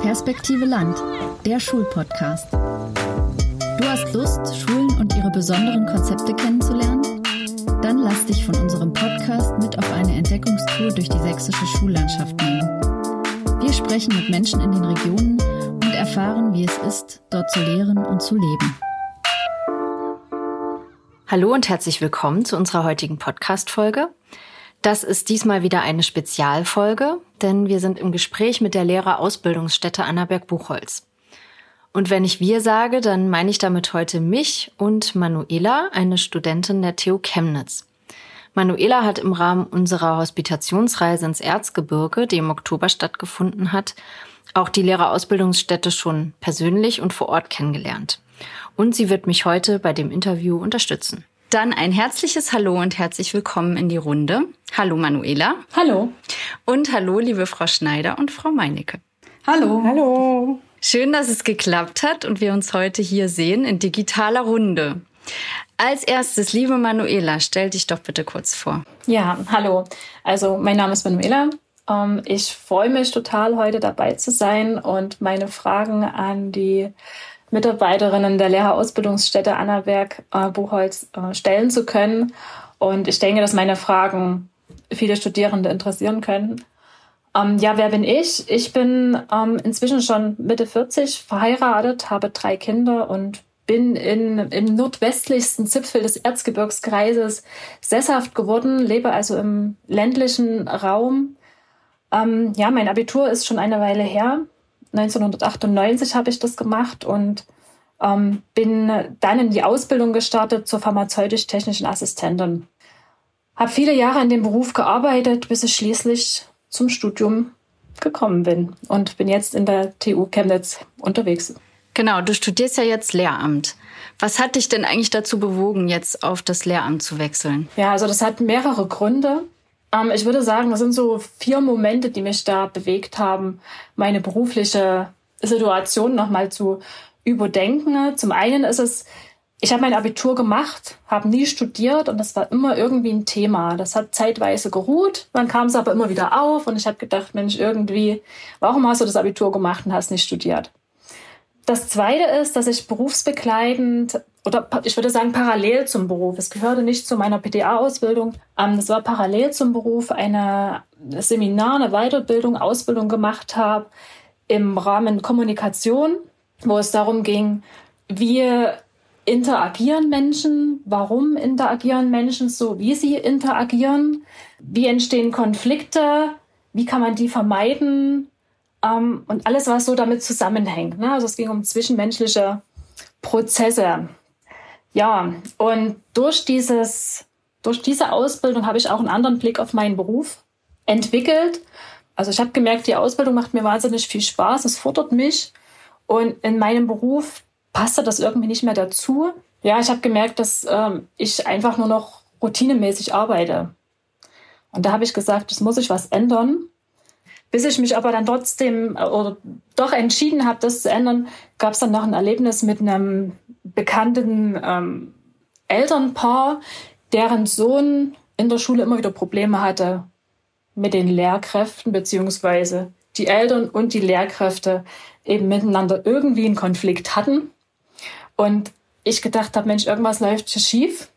Perspektive Land, der Schulpodcast. Du hast Lust, Schulen und ihre besonderen Konzepte kennenzulernen? Dann lass dich von unserem Podcast mit auf eine Entdeckungstour durch die sächsische Schullandschaft nehmen. Wir sprechen mit Menschen in den Regionen und erfahren, wie es ist, dort zu lehren und zu leben. Hallo und herzlich willkommen zu unserer heutigen Podcast-Folge. Das ist diesmal wieder eine Spezialfolge, denn wir sind im Gespräch mit der Lehrerausbildungsstätte Annaberg-Buchholz. Und wenn ich wir sage, dann meine ich damit heute mich und Manuela, eine Studentin der TU Chemnitz. Manuela hat im Rahmen unserer Hospitationsreise ins Erzgebirge, die im Oktober stattgefunden hat, auch die Lehrerausbildungsstätte schon persönlich und vor Ort kennengelernt und sie wird mich heute bei dem Interview unterstützen. Dann ein herzliches Hallo und herzlich willkommen in die Runde. Hallo Manuela. Hallo. Und hallo liebe Frau Schneider und Frau Meinecke. Hallo. Hallo. Schön, dass es geklappt hat und wir uns heute hier sehen in digitaler Runde. Als erstes, liebe Manuela, stell dich doch bitte kurz vor. Ja, hallo. Also mein Name ist Manuela. Ähm, ich freue mich total, heute dabei zu sein und meine Fragen an die Mitarbeiterinnen der Lehrerausbildungsstätte Annaberg äh, Buchholz äh, stellen zu können. Und ich denke, dass meine Fragen viele Studierende interessieren können. Ähm, ja, wer bin ich? Ich bin ähm, inzwischen schon Mitte 40, verheiratet, habe drei Kinder und bin in, im nordwestlichsten Zipfel des Erzgebirgskreises sesshaft geworden, lebe also im ländlichen Raum. Ähm, ja, mein Abitur ist schon eine Weile her. 1998 habe ich das gemacht und ähm, bin dann in die Ausbildung gestartet zur pharmazeutisch-technischen Assistentin. Habe viele Jahre in dem Beruf gearbeitet, bis ich schließlich zum Studium gekommen bin und bin jetzt in der TU Chemnitz unterwegs. Genau, du studierst ja jetzt Lehramt. Was hat dich denn eigentlich dazu bewogen, jetzt auf das Lehramt zu wechseln? Ja, also das hat mehrere Gründe. Ähm, ich würde sagen, das sind so vier Momente, die mich da bewegt haben, meine berufliche Situation nochmal zu überdenken. Zum einen ist es, ich habe mein Abitur gemacht, habe nie studiert und das war immer irgendwie ein Thema. Das hat zeitweise geruht, dann kam es aber immer wieder auf und ich habe gedacht, Mensch, irgendwie, warum hast du das Abitur gemacht und hast nicht studiert? Das Zweite ist, dass ich berufsbegleitend oder ich würde sagen parallel zum Beruf, es gehörte nicht zu meiner PTA-Ausbildung, ähm, es war parallel zum Beruf eine Seminar, eine Weiterbildung, Ausbildung gemacht habe im Rahmen Kommunikation, wo es darum ging, wie interagieren Menschen, warum interagieren Menschen so, wie sie interagieren, wie entstehen Konflikte, wie kann man die vermeiden, ähm, und alles, was so damit zusammenhängt. Ne? Also es ging um zwischenmenschliche Prozesse. Ja, und durch dieses, durch diese Ausbildung habe ich auch einen anderen Blick auf meinen Beruf entwickelt. Also ich habe gemerkt, die Ausbildung macht mir wahnsinnig viel Spaß, es fordert mich. Und in meinem Beruf passte das irgendwie nicht mehr dazu. Ja, ich habe gemerkt, dass ähm, ich einfach nur noch routinemäßig arbeite. Und da habe ich gesagt, das muss ich was ändern. Bis ich mich aber dann trotzdem äh, oder doch entschieden habe, das zu ändern, gab es dann noch ein Erlebnis mit einem bekannten ähm, Elternpaar, deren Sohn in der Schule immer wieder Probleme hatte mit den Lehrkräften, beziehungsweise die Eltern und die Lehrkräfte eben miteinander irgendwie einen Konflikt hatten. Und ich gedacht habe, Mensch, irgendwas läuft hier schief.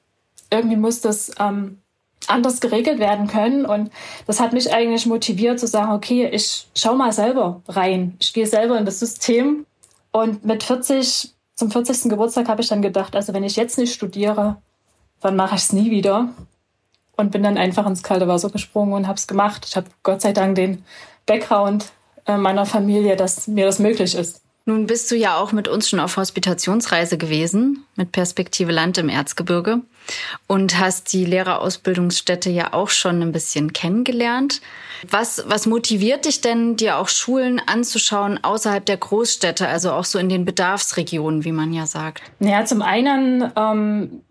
Irgendwie muss das ähm, anders geregelt werden können. Und das hat mich eigentlich motiviert zu sagen, okay, ich schau mal selber rein. Ich gehe selber in das System. Und mit 40, zum 40. Geburtstag habe ich dann gedacht, also wenn ich jetzt nicht studiere, dann mache ich es nie wieder. Und bin dann einfach ins kalte Wasser gesprungen und habe es gemacht. Ich habe Gott sei Dank den Background äh, meiner Familie, dass mir das möglich ist. Nun bist du ja auch mit uns schon auf Hospitationsreise gewesen, mit Perspektive Land im Erzgebirge und hast die Lehrerausbildungsstätte ja auch schon ein bisschen kennengelernt. Was, was motiviert dich denn, dir auch Schulen anzuschauen außerhalb der Großstädte, also auch so in den Bedarfsregionen, wie man ja sagt? Naja, zum einen ähm,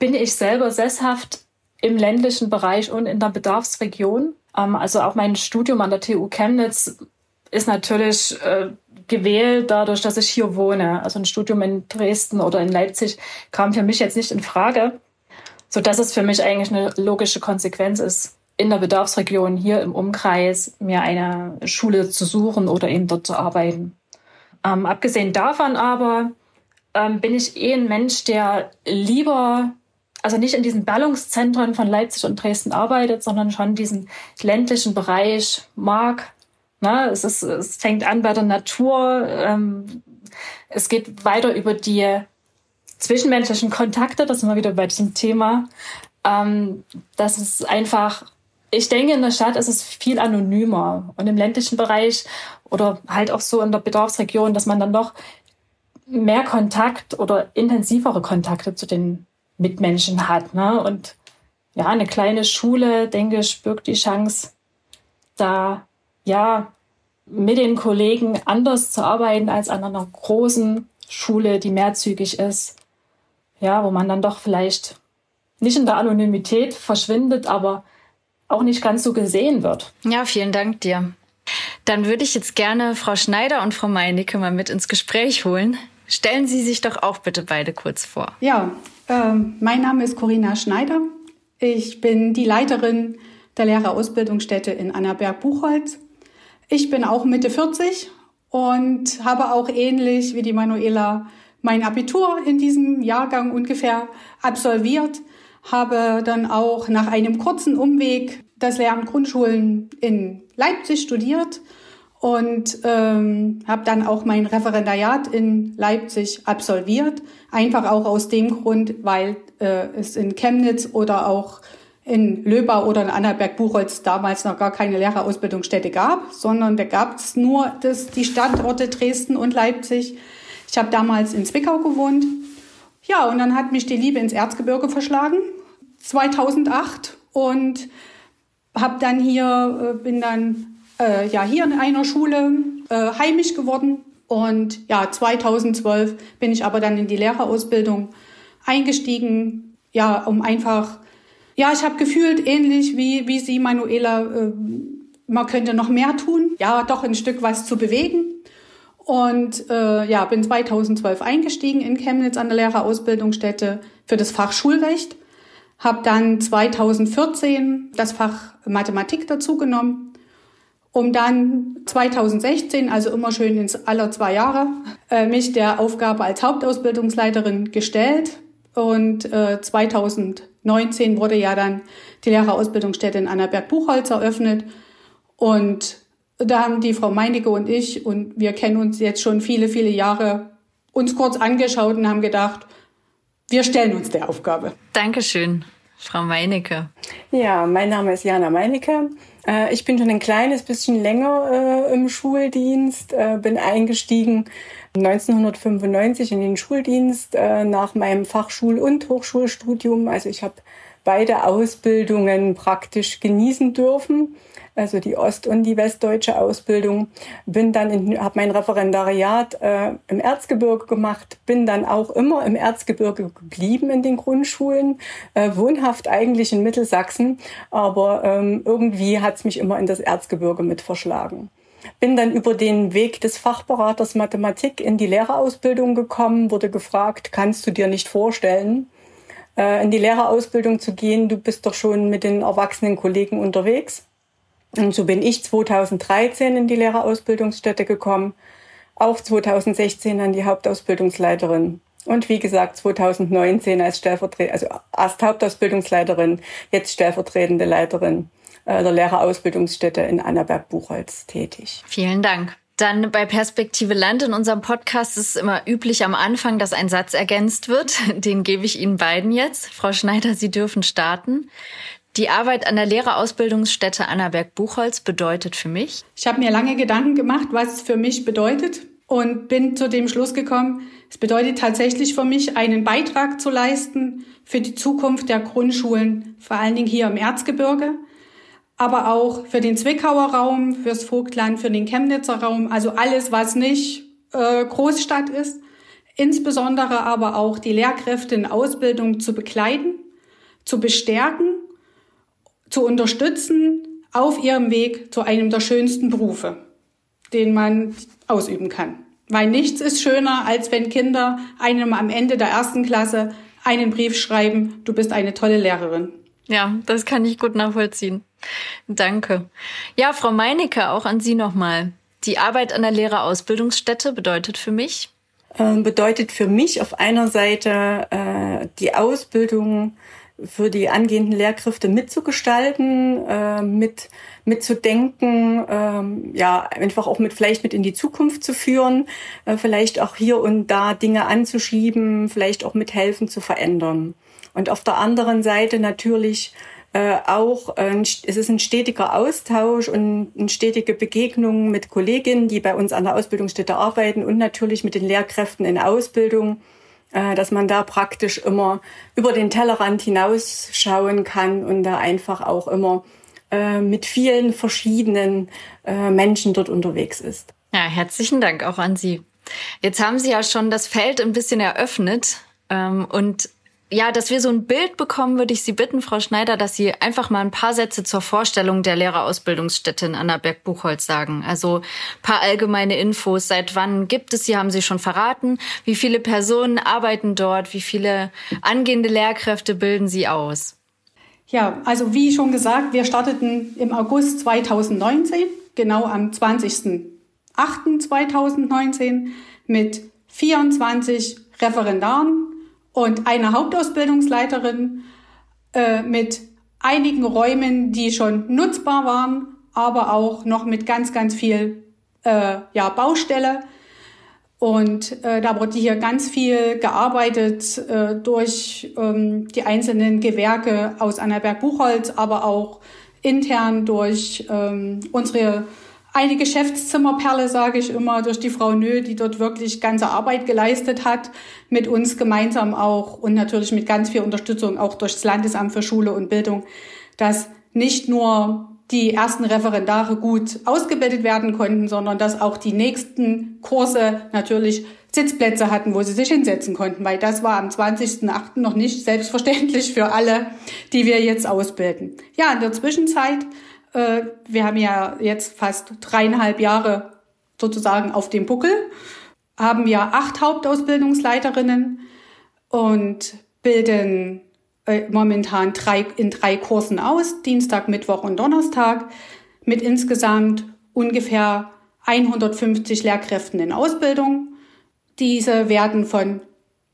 bin ich selber sesshaft im ländlichen Bereich und in der Bedarfsregion. Ähm, also auch mein Studium an der TU Chemnitz ist natürlich äh, gewählt dadurch, dass ich hier wohne. Also ein Studium in Dresden oder in Leipzig kam für mich jetzt nicht in Frage, so dass es für mich eigentlich eine logische Konsequenz ist, in der Bedarfsregion hier im Umkreis mir eine Schule zu suchen oder eben dort zu arbeiten. Ähm, abgesehen davon aber ähm, bin ich eh ein Mensch, der lieber, also nicht in diesen Ballungszentren von Leipzig und Dresden arbeitet, sondern schon diesen ländlichen Bereich mag. Ne? Es, ist, es fängt an bei der Natur. Ähm, es geht weiter über die zwischenmenschlichen Kontakte, das sind wir wieder bei diesem Thema. Ähm, das ist einfach, ich denke, in der Stadt ist es viel anonymer und im ländlichen Bereich oder halt auch so in der Bedarfsregion, dass man dann doch mehr Kontakt oder intensivere Kontakte zu den Mitmenschen hat. Ne? Und ja, eine kleine Schule, denke ich, birgt die Chance, da ja mit den Kollegen anders zu arbeiten als an einer großen Schule, die mehrzügig ist. Ja, wo man dann doch vielleicht nicht in der Anonymität verschwindet, aber auch nicht ganz so gesehen wird. Ja, vielen Dank dir. Dann würde ich jetzt gerne Frau Schneider und Frau Meinicke mal mit ins Gespräch holen. Stellen Sie sich doch auch bitte beide kurz vor. Ja, äh, mein Name ist Corinna Schneider. Ich bin die Leiterin der Lehrerausbildungsstätte in Annaberg-Buchholz. Ich bin auch Mitte 40 und habe auch ähnlich wie die Manuela mein Abitur in diesem Jahrgang ungefähr absolviert, habe dann auch nach einem kurzen Umweg das Lehramt Grundschulen in Leipzig studiert und ähm, habe dann auch mein Referendariat in Leipzig absolviert. Einfach auch aus dem Grund, weil äh, es in Chemnitz oder auch in Löbau oder in Annaberg-Buchholz damals noch gar keine Lehrerausbildungsstätte gab, sondern da gab es nur das, die Standorte Dresden und Leipzig. Ich habe damals in Zwickau gewohnt. Ja, und dann hat mich die Liebe ins Erzgebirge verschlagen, 2008. Und habe dann hier, äh, bin dann äh, ja hier in einer Schule äh, heimisch geworden. Und ja, 2012 bin ich aber dann in die Lehrerausbildung eingestiegen, ja, um einfach, ja, ich habe gefühlt ähnlich wie, wie Sie, Manuela, äh, man könnte noch mehr tun, ja, doch ein Stück was zu bewegen. Und äh, ja, bin 2012 eingestiegen in Chemnitz an der Lehrerausbildungsstätte für das Fach Schulrecht. Habe dann 2014 das Fach Mathematik dazugenommen um dann 2016, also immer schön ins aller zwei Jahre, äh, mich der Aufgabe als Hauptausbildungsleiterin gestellt. Und äh, 2019 wurde ja dann die Lehrerausbildungsstätte in Annaberg-Buchholz eröffnet. Und da haben die Frau Meinecke und ich, und wir kennen uns jetzt schon viele, viele Jahre, uns kurz angeschaut und haben gedacht, wir stellen uns der Aufgabe. Dankeschön, Frau Meinecke. Ja, mein Name ist Jana Meinecke. Äh, ich bin schon ein kleines bisschen länger äh, im Schuldienst, äh, bin eingestiegen 1995 in den Schuldienst äh, nach meinem Fachschul- und Hochschulstudium. Also ich habe beide Ausbildungen praktisch genießen dürfen also die Ost- und die westdeutsche Ausbildung. Bin dann habe mein Referendariat äh, im Erzgebirge gemacht, bin dann auch immer im Erzgebirge geblieben in den Grundschulen, äh, wohnhaft eigentlich in Mittelsachsen, aber ähm, irgendwie hat's mich immer in das Erzgebirge mit verschlagen. Bin dann über den Weg des Fachberaters Mathematik in die Lehrerausbildung gekommen, wurde gefragt, kannst du dir nicht vorstellen, äh, in die Lehrerausbildung zu gehen? Du bist doch schon mit den erwachsenen Kollegen unterwegs. Und so bin ich 2013 in die Lehrerausbildungsstätte gekommen, auch 2016 an die Hauptausbildungsleiterin und wie gesagt 2019 als Stellvertreter, also erst Hauptausbildungsleiterin, jetzt stellvertretende Leiterin der Lehrerausbildungsstätte in Annaberg-Buchholz tätig. Vielen Dank. Dann bei Perspektive Land in unserem Podcast ist es immer üblich am Anfang, dass ein Satz ergänzt wird. Den gebe ich Ihnen beiden jetzt. Frau Schneider, Sie dürfen starten. Die Arbeit an der Lehrerausbildungsstätte Annaberg-Buchholz bedeutet für mich? Ich habe mir lange Gedanken gemacht, was es für mich bedeutet und bin zu dem Schluss gekommen, es bedeutet tatsächlich für mich, einen Beitrag zu leisten für die Zukunft der Grundschulen, vor allen Dingen hier im Erzgebirge, aber auch für den Zwickauer Raum, fürs Vogtland, für den Chemnitzer Raum, also alles, was nicht äh, Großstadt ist, insbesondere aber auch die Lehrkräfte in Ausbildung zu begleiten, zu bestärken zu unterstützen auf ihrem Weg zu einem der schönsten Berufe, den man ausüben kann. Weil nichts ist schöner, als wenn Kinder einem am Ende der ersten Klasse einen Brief schreiben, du bist eine tolle Lehrerin. Ja, das kann ich gut nachvollziehen. Danke. Ja, Frau Meinecke, auch an Sie nochmal. Die Arbeit an der Lehrerausbildungsstätte bedeutet für mich? Ähm, bedeutet für mich auf einer Seite äh, die Ausbildung für die angehenden Lehrkräfte mitzugestalten, äh, mit mitzudenken, ähm, ja einfach auch mit vielleicht mit in die Zukunft zu führen, äh, vielleicht auch hier und da Dinge anzuschieben, vielleicht auch mithelfen zu verändern. Und auf der anderen Seite natürlich äh, auch, äh, es ist ein stetiger Austausch und eine stetige Begegnung mit Kolleginnen, die bei uns an der Ausbildungsstätte arbeiten und natürlich mit den Lehrkräften in Ausbildung, äh, dass man da praktisch immer über den Tellerrand hinausschauen kann und da einfach auch immer äh, mit vielen verschiedenen äh, Menschen dort unterwegs ist. Ja, herzlichen Dank auch an Sie. Jetzt haben Sie ja schon das Feld ein bisschen eröffnet ähm, und ja, dass wir so ein Bild bekommen, würde ich Sie bitten, Frau Schneider, dass Sie einfach mal ein paar Sätze zur Vorstellung der Lehrerausbildungsstätte in Annaberg-Buchholz sagen. Also paar allgemeine Infos. Seit wann gibt es sie, haben Sie schon verraten? Wie viele Personen arbeiten dort? Wie viele angehende Lehrkräfte bilden Sie aus? Ja, also wie schon gesagt, wir starteten im August 2019, genau am 20.08.2019 mit 24 Referendaren und eine Hauptausbildungsleiterin äh, mit einigen Räumen, die schon nutzbar waren, aber auch noch mit ganz, ganz viel äh, ja, Baustelle. Und äh, da wurde hier ganz viel gearbeitet äh, durch ähm, die einzelnen Gewerke aus Annaberg-Buchholz, aber auch intern durch ähm, unsere eine Geschäftszimmerperle, sage ich immer, durch die Frau Nö, die dort wirklich ganze Arbeit geleistet hat, mit uns gemeinsam auch und natürlich mit ganz viel Unterstützung auch durch das Landesamt für Schule und Bildung, dass nicht nur die ersten Referendare gut ausgebildet werden konnten, sondern dass auch die nächsten Kurse natürlich Sitzplätze hatten, wo sie sich hinsetzen konnten, weil das war am 20.08. noch nicht selbstverständlich für alle, die wir jetzt ausbilden. Ja, in der Zwischenzeit äh, wir haben ja jetzt fast dreieinhalb Jahre sozusagen auf dem Buckel, haben wir acht Hauptausbildungsleiterinnen und bilden äh, momentan drei, in drei Kursen aus, Dienstag, Mittwoch und Donnerstag, mit insgesamt ungefähr 150 Lehrkräften in Ausbildung. Diese werden von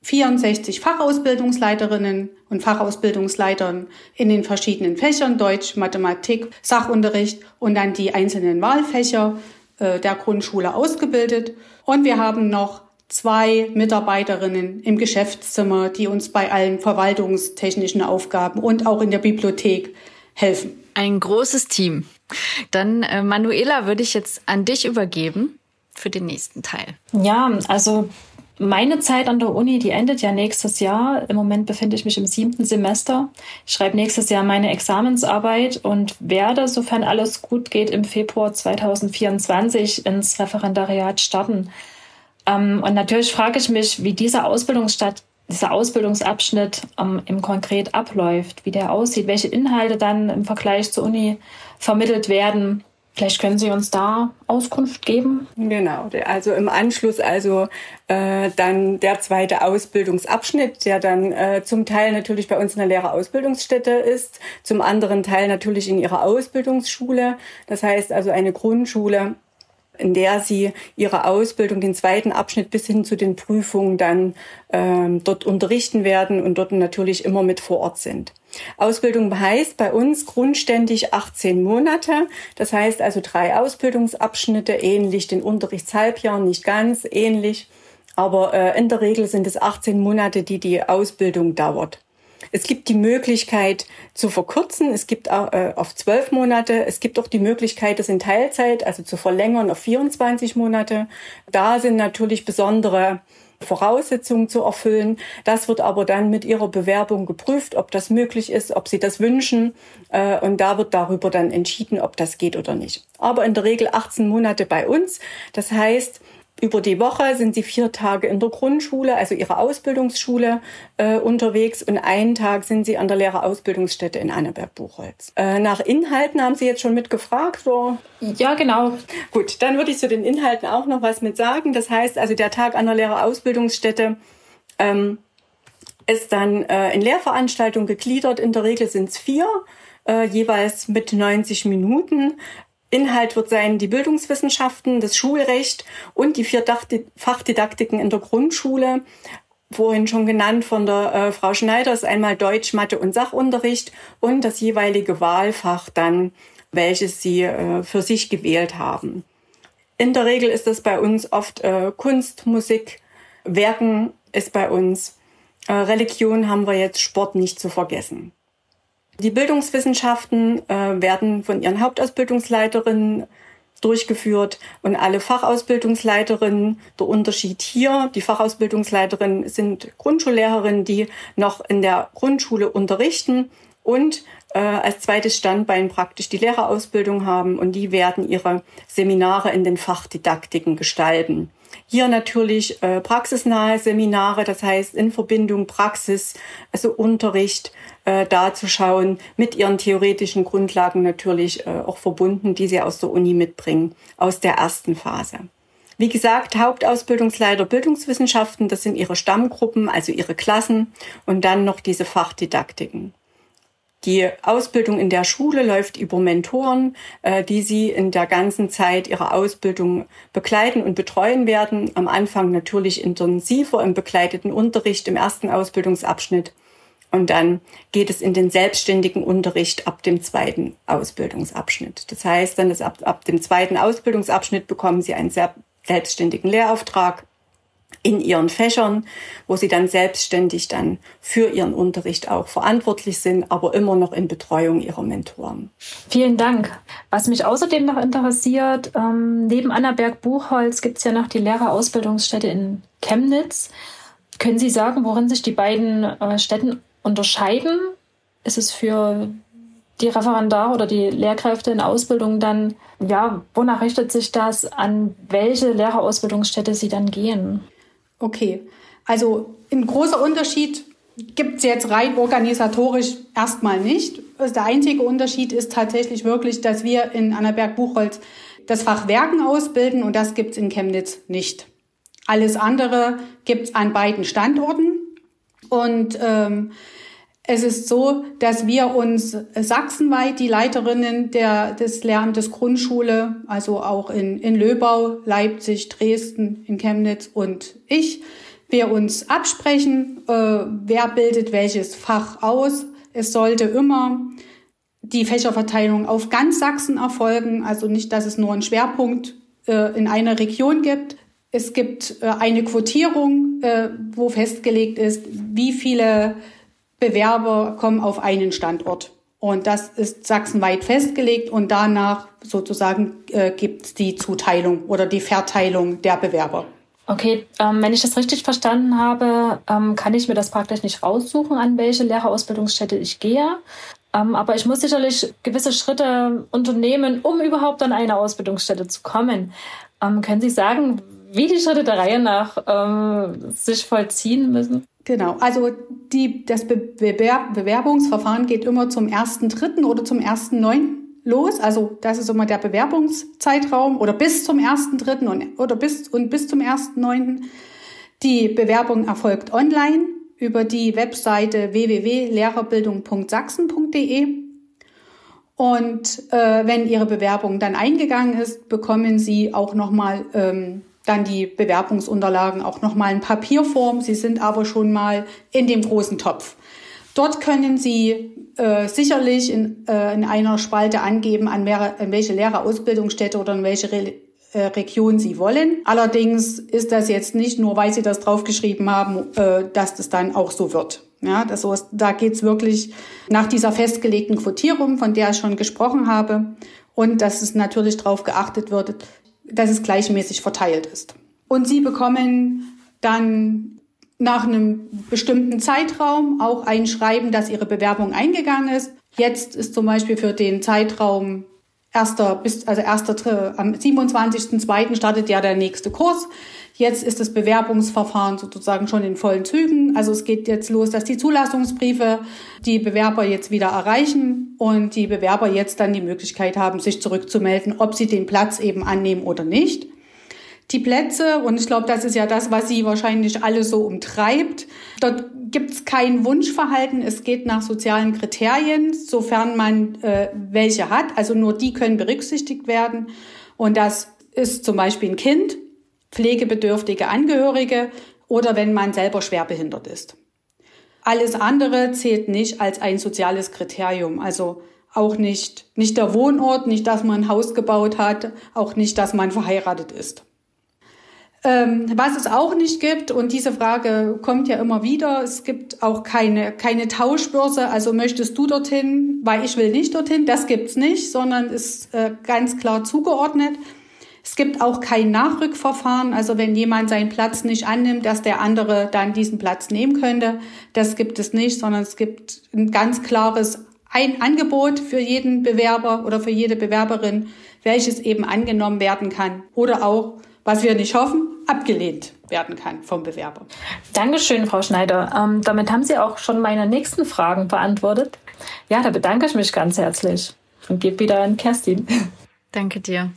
64 Fachausbildungsleiterinnen und Fachausbildungsleitern in den verschiedenen Fächern Deutsch, Mathematik, Sachunterricht und dann die einzelnen Wahlfächer äh, der Grundschule ausgebildet. Und wir haben noch zwei Mitarbeiterinnen im Geschäftszimmer, die uns bei allen verwaltungstechnischen Aufgaben und auch in der Bibliothek helfen. Ein großes Team. Dann, äh, Manuela, würde ich jetzt an dich übergeben für den nächsten Teil. Ja, also meine Zeit an der Uni, die endet ja nächstes Jahr. Im Moment befinde ich mich im siebten Semester. Ich schreibe nächstes Jahr meine Examensarbeit und werde, sofern alles gut geht, im Februar 2024 ins Referendariat starten. Ähm, und natürlich frage ich mich, wie dieser Ausbildungsstadt dieser Ausbildungsabschnitt ähm, im Konkret abläuft, wie der aussieht, welche Inhalte dann im Vergleich zur Uni vermittelt werden. Vielleicht können Sie uns da Auskunft geben? Genau, also im Anschluss also äh, dann der zweite Ausbildungsabschnitt, der dann äh, zum Teil natürlich bei uns in der Lehrerausbildungsstätte ist, zum anderen Teil natürlich in Ihrer Ausbildungsschule. Das heißt also eine Grundschule in der sie ihre Ausbildung, den zweiten Abschnitt bis hin zu den Prüfungen dann ähm, dort unterrichten werden und dort natürlich immer mit vor Ort sind. Ausbildung heißt bei uns grundständig 18 Monate. Das heißt also drei Ausbildungsabschnitte, ähnlich den Unterrichtshalbjahren, nicht ganz ähnlich. Aber äh, in der Regel sind es 18 Monate, die die Ausbildung dauert. Es gibt die Möglichkeit zu verkürzen. Es gibt äh, auf zwölf Monate. Es gibt auch die Möglichkeit, das in Teilzeit, also zu verlängern auf 24 Monate. Da sind natürlich besondere Voraussetzungen zu erfüllen. Das wird aber dann mit Ihrer Bewerbung geprüft, ob das möglich ist, ob Sie das wünschen. Äh, und da wird darüber dann entschieden, ob das geht oder nicht. Aber in der Regel 18 Monate bei uns. Das heißt, über die Woche sind sie vier Tage in der Grundschule, also ihrer Ausbildungsschule, äh, unterwegs und einen Tag sind sie an der Lehrerausbildungsstätte in Anneberg-Buchholz. Äh, nach Inhalten haben Sie jetzt schon mitgefragt? Oder? Ja, genau. Gut, dann würde ich zu den Inhalten auch noch was mit sagen. Das heißt also, der Tag an der Lehrerausbildungsstätte ähm, ist dann äh, in Lehrveranstaltungen gegliedert. In der Regel sind es vier. äh, jeweils mit 90 Minuten. Inhalt wird sein die Bildungswissenschaften, das Schulrecht und die vier Fachdidaktiken in der Grundschule. Vorhin schon genannt von der äh, Frau Schneider ist einmal Deutsch, Mathe und Sachunterricht und das jeweilige Wahlfach dann, welches Sie äh, für sich gewählt haben. In der Regel ist das bei uns oft äh, Kunst, Musik, Werken ist bei uns. Äh, Religion haben wir jetzt Sport nicht zu vergessen. Die Bildungswissenschaften äh, werden von ihren Hauptausbildungsleiterinnen durchgeführt und alle Fachausbildungsleiterinnen. Der Unterschied hier, die Fachausbildungsleiterinnen sind Grundschullehrerinnen, die noch in der Grundschule unterrichten und äh, als zweites Standbein praktisch die Lehrerausbildung haben und die werden ihre Seminare in den Fachdidaktiken gestalten. Hier natürlich äh, praxisnahe Seminare, das heißt in Verbindung Praxis, also Unterricht, äh, da zu schauen, mit ihren theoretischen Grundlagen natürlich äh, auch verbunden, die sie aus der Uni mitbringen, aus der ersten Phase. Wie gesagt, Hauptausbildungsleiter Bildungswissenschaften, das sind ihre Stammgruppen, also ihre Klassen und dann noch diese Fachdidaktiken. Die Ausbildung in der Schule läuft über Mentoren, äh, die Sie in der ganzen Zeit Ihrer Ausbildung begleiten und betreuen werden. Am Anfang natürlich intensiver im begleiteten Unterricht im ersten Ausbildungsabschnitt. Und dann geht es in den selbstständigen Unterricht ab dem zweiten Ausbildungsabschnitt. Das heißt, dann ist ab, ab dem zweiten Ausbildungsabschnitt bekommen Sie einen selbstständigen Lehrauftrag in ihren Fächern, wo sie dann selbstständig dann für ihren Unterricht auch verantwortlich sind, aber immer noch in Betreuung ihrer Mentoren. Vielen Dank. Was mich außerdem noch interessiert, ähm, neben Annaberg-Buchholz gibt es ja noch die Lehrerausbildungsstätte in Chemnitz. Können Sie sagen, worin sich die beiden äh, Städten unterscheiden? Ist es für die Referendar oder die Lehrkräfte in Ausbildung dann, ja, wonach richtet sich das, an welche Lehrerausbildungsstätte sie dann gehen? Okay, also ein großer Unterschied gibt es jetzt rein organisatorisch erstmal nicht. Also der einzige Unterschied ist tatsächlich wirklich, dass wir in Annaberg-Buchholz das Fach Werken ausbilden und das gibt es in Chemnitz nicht. Alles andere gibt es an beiden Standorten. Und ähm, es ist so, dass wir uns sachsenweit die Leiterinnen der, des Lehramtes Grundschule, also auch in, in Löbau, Leipzig, Dresden, in Chemnitz und ich, wir uns absprechen, äh, wer bildet welches Fach aus. Es sollte immer die Fächerverteilung auf ganz Sachsen erfolgen, also nicht, dass es nur einen Schwerpunkt äh, in einer Region gibt. Es gibt äh, eine Quotierung, äh, wo festgelegt ist, wie viele Bewerber kommen auf einen Standort. Und das ist sachsenweit festgelegt und danach sozusagen äh, gibt es die Zuteilung oder die Verteilung der Bewerber. Okay, ähm, wenn ich das richtig verstanden habe, ähm, kann ich mir das praktisch nicht raussuchen, an welche Lehrerausbildungsstätte ich gehe. Ähm, aber ich muss sicherlich gewisse Schritte unternehmen, um überhaupt an eine Ausbildungsstätte zu kommen. Ähm, können Sie sagen, wie die Schritte der Reihe nach ähm, sich vollziehen müssen? Genau, also die, das Bewerb Bewerbungsverfahren geht immer zum 1.3. oder zum 1.9. los. Also das ist immer der Bewerbungszeitraum oder bis zum 1.3. Und, oder bis, und bis zum 1.9. Die Bewerbung erfolgt online über die Webseite www.lehrerbildung.sachsen.de. Und äh, wenn Ihre Bewerbung dann eingegangen ist, bekommen Sie auch nochmal ähm, dann die Bewerbungsunterlagen auch nochmal in Papierform. Sie sind aber schon mal in dem großen Topf. Dort können Sie äh, sicherlich in, äh, in einer Spalte angeben, an, mehr, an welche Lehrerausbildungsstätte oder in welche Re äh, Region Sie wollen. Allerdings ist das jetzt nicht nur, weil Sie das draufgeschrieben haben, äh, dass das dann auch so wird. Ja, das so ist, da geht's wirklich nach dieser festgelegten Quotierung, von der ich schon gesprochen habe, und dass es natürlich darauf geachtet wird, dass es gleichmäßig verteilt ist. Und Sie bekommen dann nach einem bestimmten Zeitraum auch ein Schreiben, dass Ihre Bewerbung eingegangen ist. Jetzt ist zum Beispiel für den Zeitraum erster bis, also erster, am 27.02. startet ja der nächste Kurs. Jetzt ist das Bewerbungsverfahren sozusagen schon in vollen Zügen. Also es geht jetzt los, dass die Zulassungsbriefe die Bewerber jetzt wieder erreichen und die Bewerber jetzt dann die Möglichkeit haben, sich zurückzumelden, ob sie den Platz eben annehmen oder nicht. die Plätze, und ich glaube, das ist ja das, was sie wahrscheinlich alle so umtreibt. Dort gibt es kein Wunschverhalten, es geht nach sozialen Kriterien, sofern man äh, welche hat. Also nur die können berücksichtigt werden. Und das ist zum Beispiel ein Kind, pflegebedürftige Angehörige oder wenn man selber schwerbehindert ist. Alles andere zählt nicht als ein soziales Kriterium. Also auch nicht, nicht der Wohnort, nicht, dass man ein Haus gebaut hat, auch nicht, dass man verheiratet ist. Ähm, was es auch nicht gibt, und diese Frage kommt ja immer wieder, es gibt auch keine, keine Tauschbörse, also möchtest du dorthin, weil ich will nicht dorthin, das gibt's nicht, sondern ist äh, ganz klar zugeordnet. Es gibt auch kein Nachrückverfahren, also wenn jemand seinen Platz nicht annimmt, dass der andere dann diesen Platz nehmen könnte. Das gibt es nicht, sondern es gibt ein ganz klares ein Angebot für jeden Bewerber oder für jede Bewerberin, welches eben angenommen werden kann oder auch, was wir nicht hoffen, abgelehnt werden kann vom Bewerber. Dankeschön, Frau Schneider. Ähm, damit haben Sie auch schon meine nächsten Fragen beantwortet. Ja, da bedanke ich mich ganz herzlich und gebe wieder an Kerstin. Danke dir.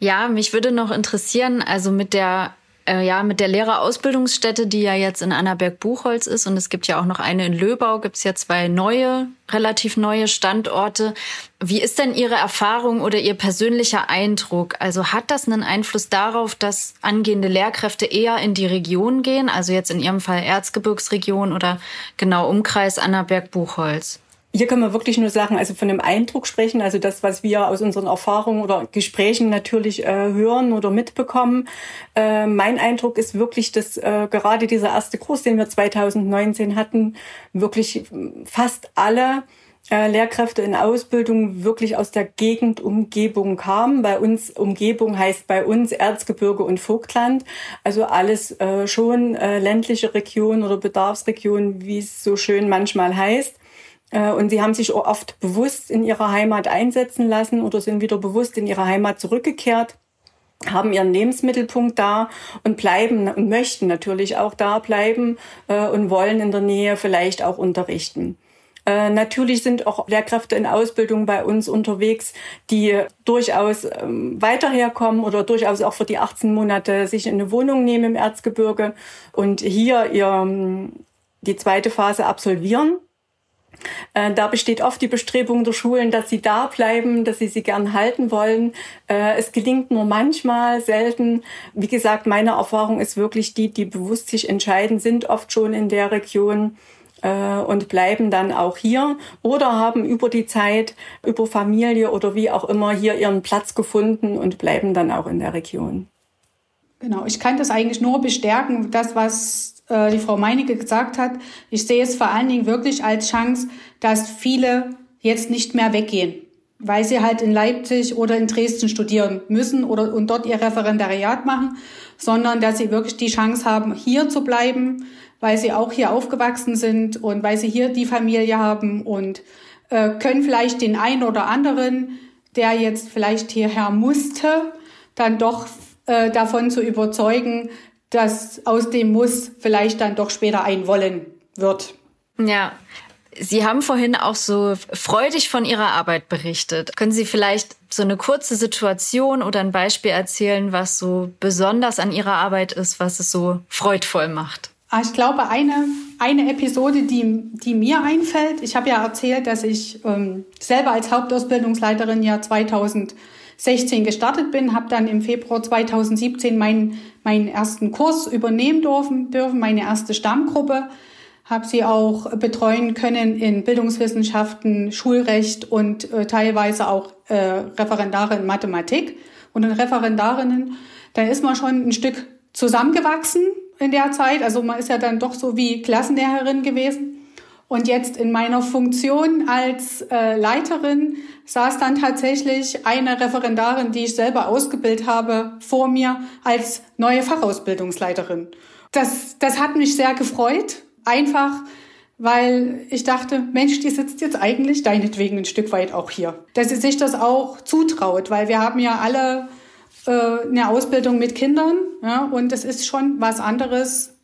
Ja, mich würde noch interessieren, also mit der äh, ja, mit der Lehrerausbildungsstätte, die ja jetzt in Annaberg-Buchholz ist und es gibt ja auch noch eine in Löbau, gibt es ja zwei neue, relativ neue Standorte. Wie ist denn Ihre Erfahrung oder Ihr persönlicher Eindruck? Also hat das einen Einfluss darauf, dass angehende Lehrkräfte eher in die Region gehen, also jetzt in Ihrem Fall Erzgebirgsregion oder genau Umkreis Annaberg-Buchholz? Hier können wir wirklich nur sagen, also von einem Eindruck sprechen, also das, was wir aus unseren Erfahrungen oder Gesprächen natürlich äh, hören oder mitbekommen. Äh, mein Eindruck ist wirklich, dass äh, gerade dieser erste Kurs, den wir 2019 hatten, wirklich fast alle äh, Lehrkräfte in Ausbildung wirklich aus der Gegend Umgebung kamen. Bei uns Umgebung heißt bei uns Erzgebirge und Vogtland, also alles äh, schon äh, ländliche Region oder Bedarfsregion, wie es so schön manchmal heißt. Äh, und sie haben sich oft bewusst in ihrer Heimat einsetzen lassen oder sind wieder bewusst in ihre Heimat zurückgekehrt haben ihren Lebensmittelpunkt da und bleiben und möchten natürlich auch da bleiben äh, und wollen in der Nähe vielleicht auch unterrichten. Äh, natürlich sind auch Lehrkräfte in Ausbildung bei uns unterwegs, die durchaus ähm, weiter herkommen oder durchaus auch für die 18 Monate sich eine Wohnung nehmen im Erzgebirge und hier ihr, die zweite Phase absolvieren da besteht oft die Bestrebung der Schulen, dass sie da bleiben, dass sie sie gern halten wollen. Äh, es gelingt nur manchmal, selten. Wie gesagt, meine Erfahrung ist wirklich die, die bewusst sich entscheiden, sind oft schon in der Region äh, und bleiben dann auch hier oder haben über die Zeit, über Familie oder wie auch immer hier ihren Platz gefunden und bleiben dann auch in der Region. Genau, ich kann das eigentlich nur bestärken, das, was äh, die Frau Meinecke gesagt hat. Ich sehe es vor allen Dingen wirklich als Chance, dass viele jetzt nicht mehr weggehen, weil sie halt in Leipzig oder in Dresden studieren müssen oder und dort ihr Referendariat machen, sondern dass sie wirklich die Chance haben, hier zu bleiben, weil sie auch hier aufgewachsen sind und weil sie hier die Familie haben und äh, können vielleicht den einen oder anderen, der jetzt vielleicht hierher musste, dann doch äh, davon zu überzeugen, dass aus dem Muss vielleicht dann doch später ein Wollen wird. Ja. Sie haben vorhin auch so freudig von Ihrer Arbeit berichtet. Können Sie vielleicht so eine kurze Situation oder ein Beispiel erzählen, was so besonders an Ihrer Arbeit ist, was es so freudvoll macht? Ah, ich glaube, eine, eine Episode, die, die mir einfällt, ich habe ja erzählt, dass ich ähm, selber als Hauptausbildungsleiterin ja 2000 16 gestartet bin, habe dann im Februar 2017 meinen, meinen ersten Kurs übernehmen dürfen, dürfen meine erste Stammgruppe, habe sie auch betreuen können in Bildungswissenschaften, Schulrecht und äh, teilweise auch äh, Referendare in Mathematik und in Referendarinnen. Da ist man schon ein Stück zusammengewachsen in der Zeit. Also man ist ja dann doch so wie Klassenlehrerin gewesen. Und jetzt in meiner Funktion als äh, Leiterin saß dann tatsächlich eine Referendarin, die ich selber ausgebildet habe, vor mir als neue Fachausbildungsleiterin. Das, das hat mich sehr gefreut, einfach weil ich dachte, Mensch, die sitzt jetzt eigentlich deinetwegen ein Stück weit auch hier. Dass sie sich das auch zutraut, weil wir haben ja alle äh, eine Ausbildung mit Kindern ja, und es ist schon was anderes,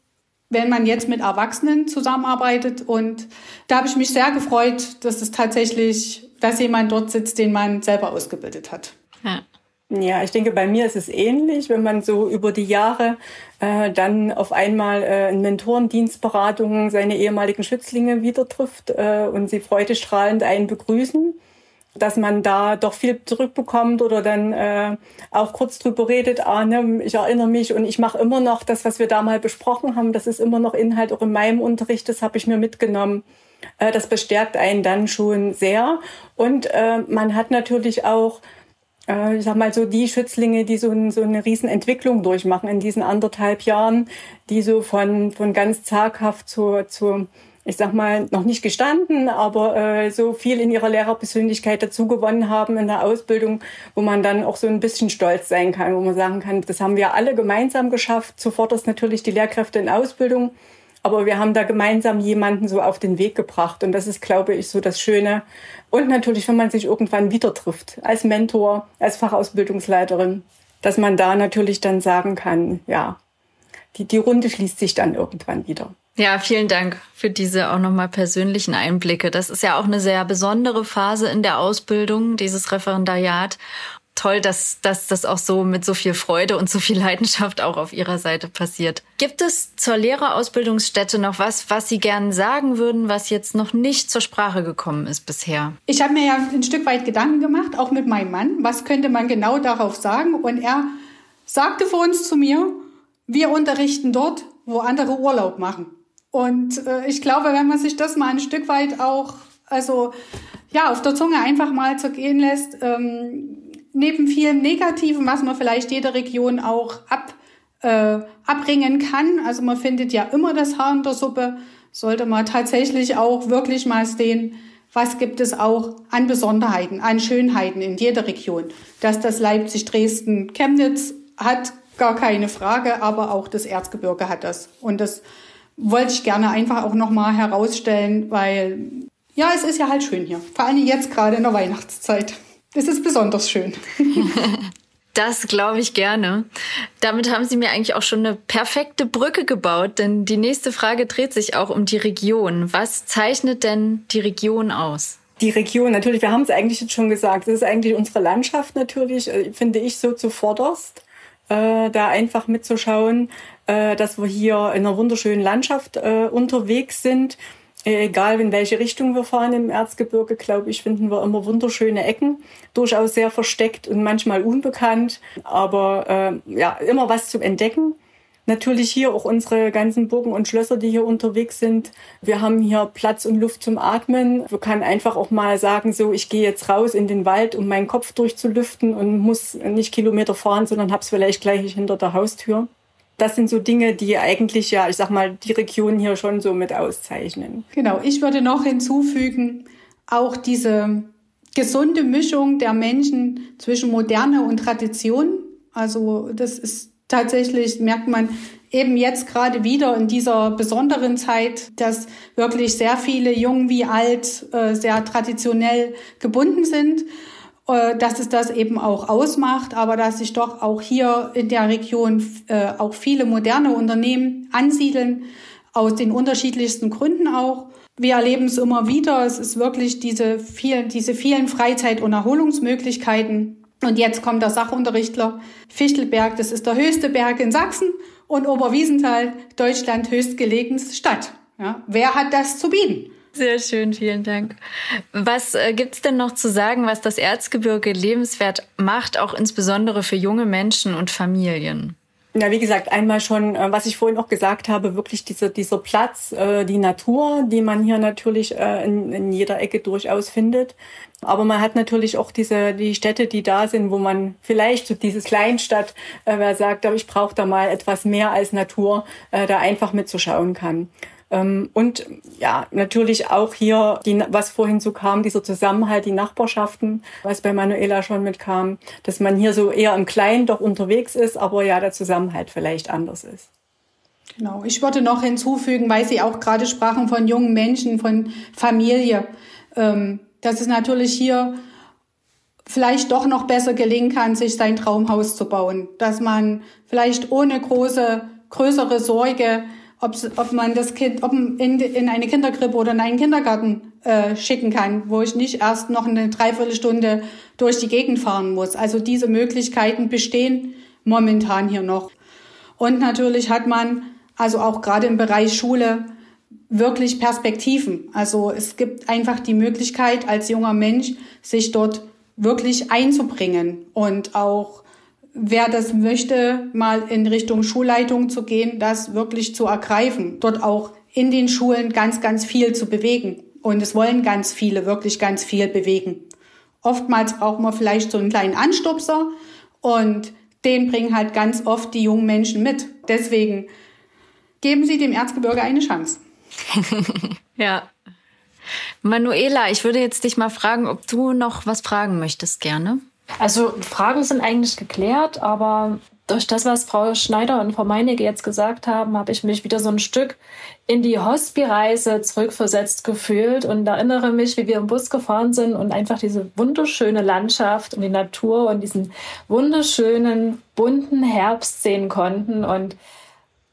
wenn man jetzt mit Erwachsenen zusammenarbeitet. Und da habe ich mich sehr gefreut, dass es tatsächlich, dass jemand dort sitzt, den man selber ausgebildet hat. Ja. Ja, ich denke, bei mir ist es ähnlich, wenn man so über die Jahre äh, dann auf einmal äh, in Mentorendienstberatungen seine ehemaligen Schützlinge wieder trifft äh, und sie freudestrahlend einen begrüßen, dass man da doch viel zurückbekommt oder dann äh, auch kurz drüber redet, ah, ne, ich erinnere mich und ich mache immer noch das, was wir da mal besprochen haben, das ist immer noch Inhalt auch in meinem Unterricht, das habe ich mir mitgenommen. Äh, das bestärkt einen dann schon sehr. Und äh, man hat natürlich auch äh, ich sag mal so die Schützlinge, die so, ein, so eine riesen Entwicklung durchmachen in diesen anderthalb Jahren, die so von, von ganz zaghaft zu, zu ich sag mal, noch nicht gestanden, aber äh, so viel in ihrer Lehrerpersönlichkeit dazu gewonnen haben in der Ausbildung, wo man dann auch so ein bisschen stolz sein kann, wo man sagen kann, das haben wir alle gemeinsam geschafft. Sofort ist natürlich die Lehrkräfte in Ausbildung, aber wir haben da gemeinsam jemanden so auf den Weg gebracht. Und das ist, glaube ich, so das Schöne. Und natürlich, wenn man sich irgendwann wieder trifft, als Mentor, als Fachausbildungsleiterin, dass man da natürlich dann sagen kann, ja, die, die Runde schließt sich dann irgendwann wieder. Ja, vielen Dank für diese auch nochmal persönlichen Einblicke. Das ist ja auch eine sehr besondere Phase in der Ausbildung, dieses Referendariat toll, dass, dass das auch so mit so viel Freude und so viel Leidenschaft auch auf Ihrer Seite passiert. Gibt es zur Lehrerausbildungsstätte noch was, was Sie gern sagen würden, was jetzt noch nicht zur Sprache gekommen ist bisher? Ich habe mir ja ein Stück weit Gedanken gemacht, auch mit meinem Mann. Was könnte man genau darauf sagen? Und er sagte vor uns zu mir, wir unterrichten dort, wo andere Urlaub machen. Und äh, ich glaube, wenn man sich das mal ein Stück weit auch, also ja, auf der Zunge einfach mal zergehen lässt, ähm, neben vielem Negativen, was man vielleicht jeder Region auch ab, äh, abbringen kann, also man findet ja immer das Haar in der Suppe, sollte man tatsächlich auch wirklich mal sehen, was gibt es auch an Besonderheiten, an Schönheiten in jeder Region. Dass das Leipzig, Dresden, Chemnitz hat, gar keine Frage, aber auch das Erzgebirge hat das. Und das wollte ich gerne einfach auch nochmal herausstellen, weil ja, es ist ja halt schön hier. Vor allem jetzt gerade in der Weihnachtszeit. Es ist besonders schön. Das glaube ich gerne. Damit haben Sie mir eigentlich auch schon eine perfekte Brücke gebaut, denn die nächste Frage dreht sich auch um die Region. Was zeichnet denn die Region aus? Die Region, natürlich, wir haben es eigentlich jetzt schon gesagt, das ist eigentlich unsere Landschaft natürlich, äh, finde ich so zuvorderst, äh, da einfach mitzuschauen, äh, dass wir hier in einer wunderschönen Landschaft äh, unterwegs sind egal in welche Richtung wir fahren im Erzgebirge, glaube ich, finden wir immer wunderschöne Ecken, durchaus sehr versteckt und manchmal unbekannt, aber äh, ja, immer was zum Entdecken. Natürlich hier auch unsere ganzen Burgen und Schlösser, die hier unterwegs sind. Wir haben hier Platz und Luft zum Atmen. Wir kann einfach auch mal sagen, so, ich gehe jetzt raus in den Wald, um meinen Kopf durchzulüften und muss nicht Kilometer fahren, sondern hab's vielleicht gleich hinter der Haustür das sind so Dinge, die eigentlich ja, ich sag mal, die Region hier schon so mit auszeichnen. Genau, ich würde noch hinzufügen, auch diese gesunde Mischung der Menschen zwischen Moderne und Tradition. Also das ist tatsächlich, merkt man eben jetzt gerade wieder in dieser besonderen Zeit, dass wirklich sehr viele jung wie alt äh, sehr traditionell gebunden sind dass es das eben auch ausmacht, aber dass sich doch auch hier in der Region äh, auch viele moderne Unternehmen ansiedeln, aus den unterschiedlichsten Gründen auch. Wir erleben es immer wieder. Es ist wirklich diese vielen, diese vielen Freizeit- und Erholungsmöglichkeiten. Und jetzt kommt der Sachunterrichtler Fichtelberg. Das ist der höchste Berg in Sachsen und Oberwiesenthal, Deutschland höchstgelegenste Stadt. Ja, wer hat das zu bieten? Sehr schön, vielen Dank. Was äh, gibt's denn noch zu sagen, was das Erzgebirge lebenswert macht, auch insbesondere für junge Menschen und Familien? Ja, wie gesagt, einmal schon, äh, was ich vorhin auch gesagt habe, wirklich dieser, dieser Platz, äh, die Natur, die man hier natürlich äh, in, in jeder Ecke durchaus findet. Aber man hat natürlich auch diese, die Städte, die da sind, wo man vielleicht so dieses Kleinstadt, wer sagt, ich brauche da mal etwas mehr als Natur, da einfach mitzuschauen kann. Ähm, und ja, natürlich auch hier, die, was vorhin so kam, dieser Zusammenhalt, die Nachbarschaften, was bei Manuela schon mitkam, dass man hier so eher im Kleinen doch unterwegs ist, aber ja, der Zusammenhalt vielleicht anders ist. Genau, ich würde noch hinzufügen, weil Sie auch gerade sprachen von jungen Menschen, von Familie, ähm, dass es natürlich hier vielleicht doch noch besser gelingen kann, sich sein Traumhaus zu bauen, dass man vielleicht ohne große, größere Sorge ob, man das Kind ob in, in eine Kinderkrippe oder in einen Kindergarten äh, schicken kann, wo ich nicht erst noch eine Dreiviertelstunde durch die Gegend fahren muss. Also diese Möglichkeiten bestehen momentan hier noch. Und natürlich hat man, also auch gerade im Bereich Schule, wirklich Perspektiven. Also es gibt einfach die Möglichkeit, als junger Mensch sich dort wirklich einzubringen und auch wer das möchte, mal in Richtung Schulleitung zu gehen, das wirklich zu ergreifen, dort auch in den Schulen ganz, ganz viel zu bewegen. Und es wollen ganz viele wirklich ganz viel bewegen. Oftmals braucht man vielleicht so einen kleinen Anstupser und den bringen halt ganz oft die jungen Menschen mit. Deswegen geben Sie dem Erzgebirge eine Chance. ja. Manuela, ich würde jetzt dich mal fragen, ob du noch was fragen möchtest gerne. Also Fragen sind eigentlich geklärt, aber durch das, was Frau Schneider und Frau Meinecke jetzt gesagt haben, habe ich mich wieder so ein Stück in die Hospi-Reise zurückversetzt gefühlt und erinnere mich, wie wir im Bus gefahren sind und einfach diese wunderschöne Landschaft und die Natur und diesen wunderschönen, bunten Herbst sehen konnten. Und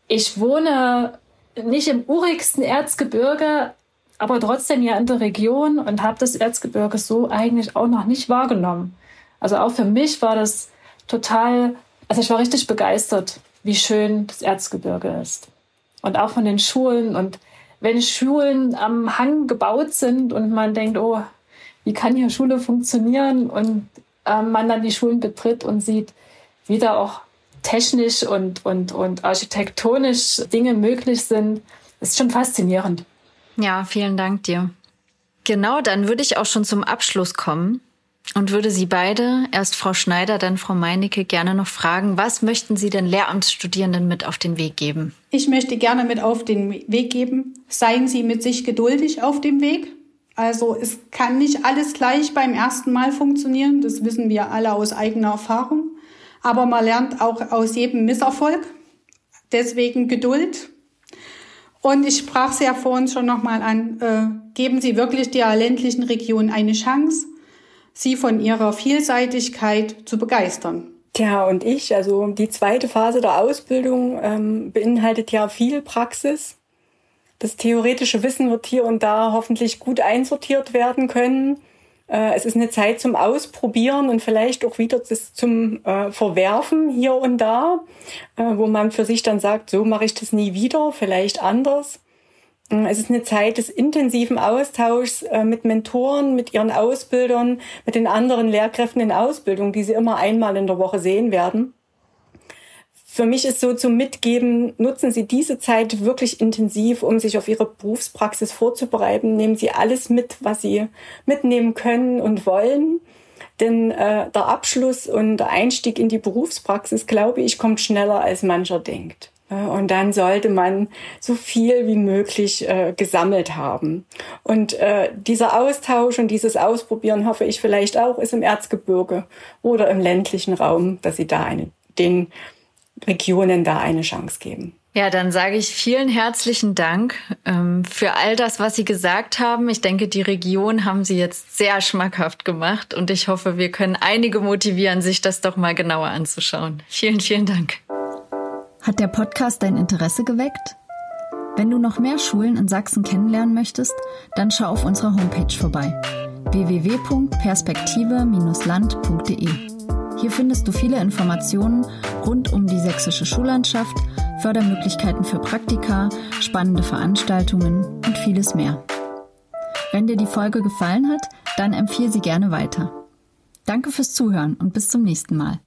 ich wohne nicht im urigsten Erzgebirge, aber trotzdem ja in der Region und habe das Erzgebirge so eigentlich auch noch nicht wahrgenommen. Also auch für mich war das total, also ich war richtig begeistert, wie schön das Erzgebirge ist. Und auch von den Schulen. Und wenn Schulen am Hang gebaut sind und man denkt, oh, wie kann hier Schule funktionieren? Und äh, man dann die Schulen betritt und sieht, wie da auch technisch und, und, und architektonisch Dinge möglich sind, ist schon faszinierend. Ja, vielen Dank dir. Genau, dann würde ich auch schon zum Abschluss kommen und würde Sie beide, erst Frau Schneider, dann Frau Meinecke, gerne noch fragen, was möchten Sie den Lehramtsstudierenden mit auf den Weg geben? Ich möchte gerne mit auf den Weg geben, seien Sie mit sich geduldig auf dem Weg. Also es kann nicht alles gleich beim ersten Mal funktionieren, das wissen wir alle aus eigener Erfahrung. Aber man lernt auch aus jedem Misserfolg. Deswegen Geduld. Und ich sprach es ja vorhin schon nochmal an, äh, geben Sie wirklich der ländlichen Region eine Chance sie von ihrer Vielseitigkeit zu begeistern. Tja, und ich, also die zweite Phase der Ausbildung ähm, beinhaltet ja viel Praxis. Das theoretische Wissen wird hier und da hoffentlich gut einsortiert werden können. Äh, es ist eine Zeit zum Ausprobieren und vielleicht auch wieder zum äh, Verwerfen hier und da, äh, wo man für sich dann sagt, so mache ich das nie wieder, vielleicht anders. Es ist eine Zeit des intensiven Austauschs äh, mit Mentoren, mit ihren Ausbildern, mit den anderen Lehrkräften in Ausbildung, die sie immer einmal in der Woche sehen werden. Für mich ist so zum Mitgeben, nutzen Sie diese Zeit wirklich intensiv, um sich auf Ihre Berufspraxis vorzubereiten. Nehmen Sie alles mit, was Sie mitnehmen können und wollen. Denn äh, der Abschluss und der Einstieg in die Berufspraxis, glaube ich, kommt schneller, als mancher denkt. Und dann sollte man so viel wie möglich äh, gesammelt haben. Und äh, dieser Austausch und dieses Ausprobieren hoffe ich vielleicht auch ist im Erzgebirge oder im ländlichen Raum, dass sie da eine, den Regionen da eine Chance geben. Ja, dann sage ich vielen herzlichen Dank ähm, für all das, was Sie gesagt haben. Ich denke, die Region haben Sie jetzt sehr schmackhaft gemacht und ich hoffe, wir können einige motivieren, sich das doch mal genauer anzuschauen. Vielen, vielen Dank. Hat der Podcast dein Interesse geweckt? Wenn du noch mehr Schulen in Sachsen kennenlernen möchtest, dann schau auf unserer Homepage vorbei www.perspektive-land.de. Hier findest du viele Informationen rund um die sächsische Schullandschaft, Fördermöglichkeiten für Praktika, spannende Veranstaltungen und vieles mehr. Wenn dir die Folge gefallen hat, dann empfehle sie gerne weiter. Danke fürs Zuhören und bis zum nächsten Mal.